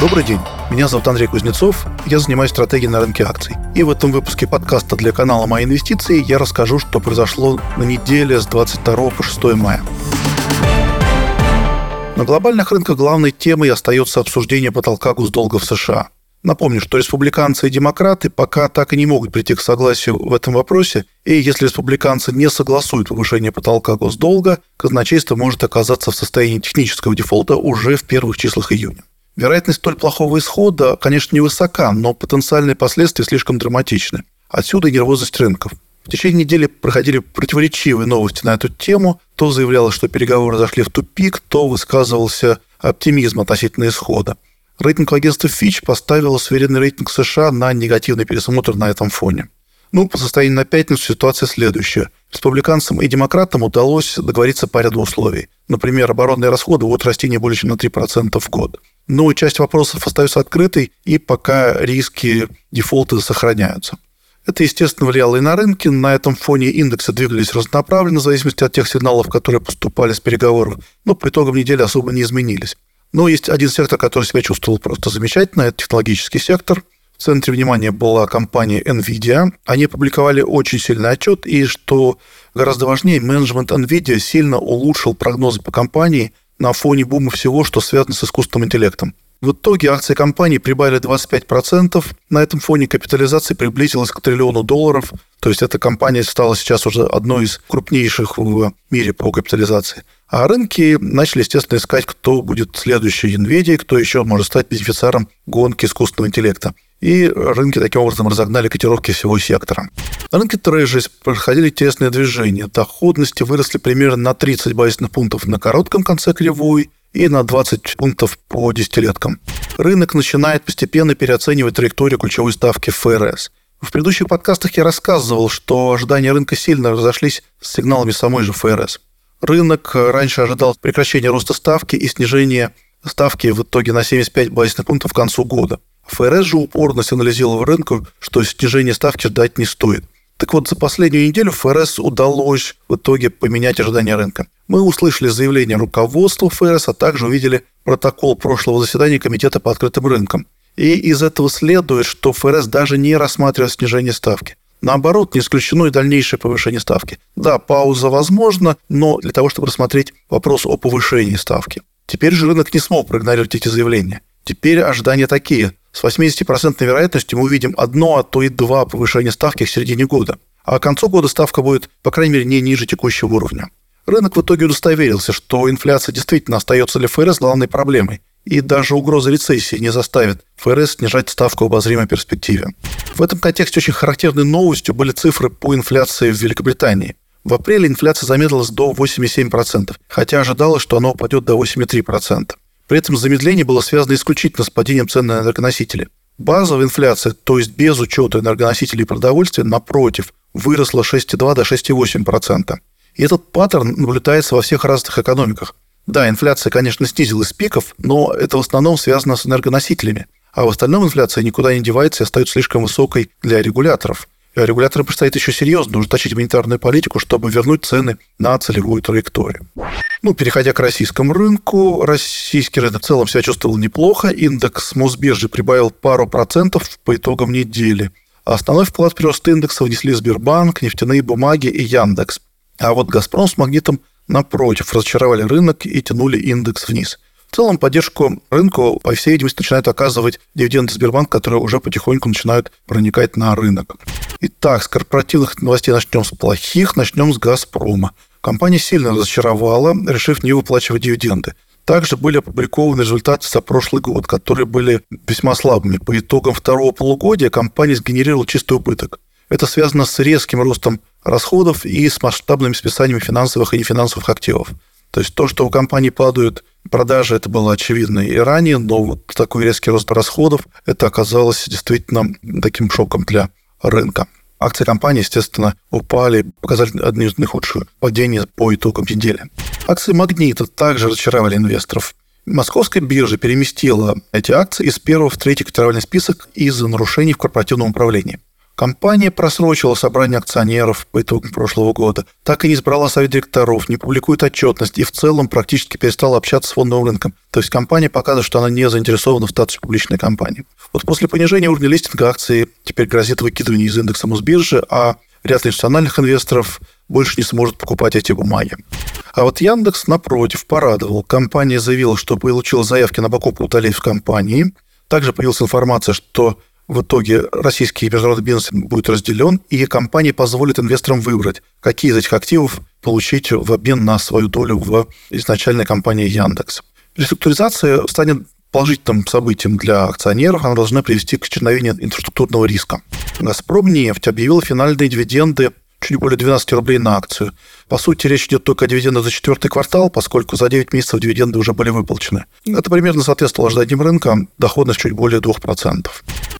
Добрый день, меня зовут Андрей Кузнецов, я занимаюсь стратегией на рынке акций. И в этом выпуске подкаста для канала «Мои инвестиции» я расскажу, что произошло на неделе с 22 по 6 мая. На глобальных рынках главной темой остается обсуждение потолка госдолга в США. Напомню, что республиканцы и демократы пока так и не могут прийти к согласию в этом вопросе, и если республиканцы не согласуют повышение потолка госдолга, казначейство может оказаться в состоянии технического дефолта уже в первых числах июня. Вероятность столь плохого исхода, конечно, невысока, но потенциальные последствия слишком драматичны. Отсюда и нервозность рынков. В течение недели проходили противоречивые новости на эту тему. То заявлялось, что переговоры зашли в тупик, то высказывался оптимизм относительно исхода. Рейтинг агентства Fitch поставило суверенный рейтинг США на негативный пересмотр на этом фоне. Ну, по состоянию на пятницу ситуация следующая. Республиканцам и демократам удалось договориться по ряду условий. Например, оборонные расходы будут расти не более чем на 3% в год. Но часть вопросов остается открытой, и пока риски дефолта сохраняются. Это, естественно, влияло и на рынки. На этом фоне индексы двигались разнонаправленно в зависимости от тех сигналов, которые поступали с переговоров, но по итогам недели особо не изменились. Но есть один сектор, который себя чувствовал просто замечательно, это технологический сектор. В центре внимания была компания NVIDIA. Они опубликовали очень сильный отчет, и, что гораздо важнее, менеджмент NVIDIA сильно улучшил прогнозы по компании на фоне бума всего, что связано с искусственным интеллектом. В итоге акции компании прибавили 25%. На этом фоне капитализация приблизилась к триллиону долларов. То есть эта компания стала сейчас уже одной из крупнейших в мире по капитализации. А рынки начали, естественно, искать, кто будет следующий NVIDIA, кто еще может стать бенефициаром гонки искусственного интеллекта. И рынки таким образом разогнали котировки всего сектора. На рынке treasuries проходили интересные движения. Доходности выросли примерно на 30 базисных пунктов на коротком конце кривой и на 20 пунктов по десятилеткам. Рынок начинает постепенно переоценивать траекторию ключевой ставки ФРС. В предыдущих подкастах я рассказывал, что ожидания рынка сильно разошлись с сигналами самой же ФРС. Рынок раньше ожидал прекращения роста ставки и снижения ставки в итоге на 75 базисных пунктов к концу года. ФРС же упорно сигнализировал рынку, что снижение ставки ждать не стоит. Так вот, за последнюю неделю ФРС удалось в итоге поменять ожидания рынка. Мы услышали заявление руководства ФРС, а также увидели протокол прошлого заседания Комитета по открытым рынкам. И из этого следует, что ФРС даже не рассматривает снижение ставки. Наоборот, не исключено и дальнейшее повышение ставки. Да, пауза возможна, но для того, чтобы рассмотреть вопрос о повышении ставки. Теперь же рынок не смог проигнорировать эти заявления. Теперь ожидания такие. С 80% вероятностью мы увидим одно, а то и два повышения ставки к середине года. А к концу года ставка будет, по крайней мере, не ниже текущего уровня. Рынок в итоге удостоверился, что инфляция действительно остается для ФРС главной проблемой, и даже угроза рецессии не заставит ФРС снижать ставку в обозримой перспективе. В этом контексте очень характерной новостью были цифры по инфляции в Великобритании. В апреле инфляция замедлилась до 8,7%, хотя ожидалось, что она упадет до 8,3%. При этом замедление было связано исключительно с падением цен на энергоносители. Базовая инфляция, то есть без учета энергоносителей и продовольствия, напротив, выросла 6,2 до 6,8%. И этот паттерн наблюдается во всех разных экономиках. Да, инфляция, конечно, снизилась с пиков, но это в основном связано с энергоносителями. А в остальном инфляция никуда не девается и остается слишком высокой для регуляторов. Регуляторам предстоит еще серьезно ужесточить монетарную политику, чтобы вернуть цены на целевую траекторию. Ну, переходя к российскому рынку, российский рынок в целом себя чувствовал неплохо. Индекс Мосбиржи прибавил пару процентов по итогам недели. Основной вклад в прирост индекса внесли Сбербанк, нефтяные бумаги и Яндекс. А вот «Газпром» с «Магнитом» напротив разочаровали рынок и тянули индекс вниз. В целом поддержку рынку, по всей видимости, начинают оказывать дивиденды Сбербанка, которые уже потихоньку начинают проникать на рынок. Итак, с корпоративных новостей начнем с плохих, начнем с «Газпрома». Компания сильно разочаровала, решив не выплачивать дивиденды. Также были опубликованы результаты за прошлый год, которые были весьма слабыми. По итогам второго полугодия компания сгенерировала чистый убыток. Это связано с резким ростом расходов и с масштабными списаниями финансовых и нефинансовых активов. То есть то, что у компании падают продажи, это было очевидно и ранее, но вот такой резкий рост расходов, это оказалось действительно таким шоком для рынка. Акции компании, естественно, упали, показали одни из наихудших падений по итогам недели. Акции «Магнита» также разочаровали инвесторов. Московская биржа переместила эти акции из первого в третий котировальный список из-за нарушений в корпоративном управлении. Компания просрочила собрание акционеров по итогам прошлого года, так и не избрала совет директоров, не публикует отчетность и в целом практически перестала общаться с фондовым рынком. То есть компания показывает, что она не заинтересована в статусе публичной компании. Вот после понижения уровня листинга акции теперь грозит выкидывание из индекса Мосбиржи, а ряд институциональных инвесторов больше не сможет покупать эти бумаги. А вот Яндекс, напротив, порадовал. Компания заявила, что получила заявки на покупку долей в компании. Также появилась информация, что в итоге российский международный бизнес будет разделен, и компания позволит инвесторам выбрать, какие из этих активов получить в обмен на свою долю в изначальной компании Яндекс. Реструктуризация станет положительным событием для акционеров, она должна привести к исчезновению инфраструктурного риска. «Газпром» нефть объявила финальные дивиденды чуть более 12 рублей на акцию. По сути, речь идет только о дивидендах за четвертый квартал, поскольку за 9 месяцев дивиденды уже были выплачены. Это примерно соответствовало ожиданиям рынка, доходность чуть более 2%.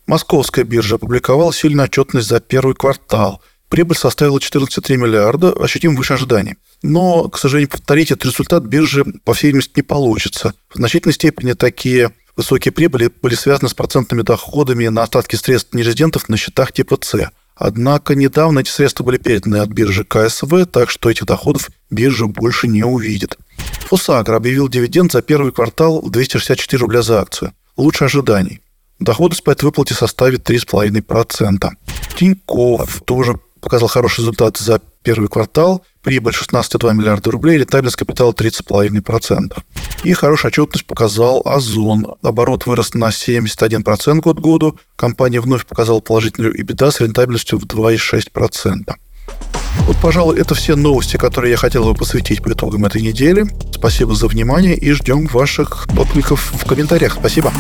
Московская биржа опубликовала сильную отчетность за первый квартал. Прибыль составила 14,3 миллиарда, ощутимо выше ожиданий. Но, к сожалению, повторить этот результат биржи, по всей видимости, не получится. В значительной степени такие высокие прибыли были связаны с процентными доходами на остатки средств нерезидентов на счетах типа С. Однако недавно эти средства были переданы от биржи КСВ, так что этих доходов биржа больше не увидит. Фосагра объявил дивиденд за первый квартал в 264 рубля за акцию. Лучше ожиданий. Доходность по этой выплате составит 3,5%. Тинькофф тоже показал хороший результат за первый квартал, прибыль 16,2 миллиарда рублей, рентабельность капитала 30,5%. И хорошая отчетность показал Озон. Оборот вырос на 71% год к году. Компания вновь показала положительную EBITDA с рентабельностью в 2,6%. Вот, пожалуй, это все новости, которые я хотел бы посвятить по итогам этой недели. Спасибо за внимание и ждем ваших откликов в комментариях. Спасибо.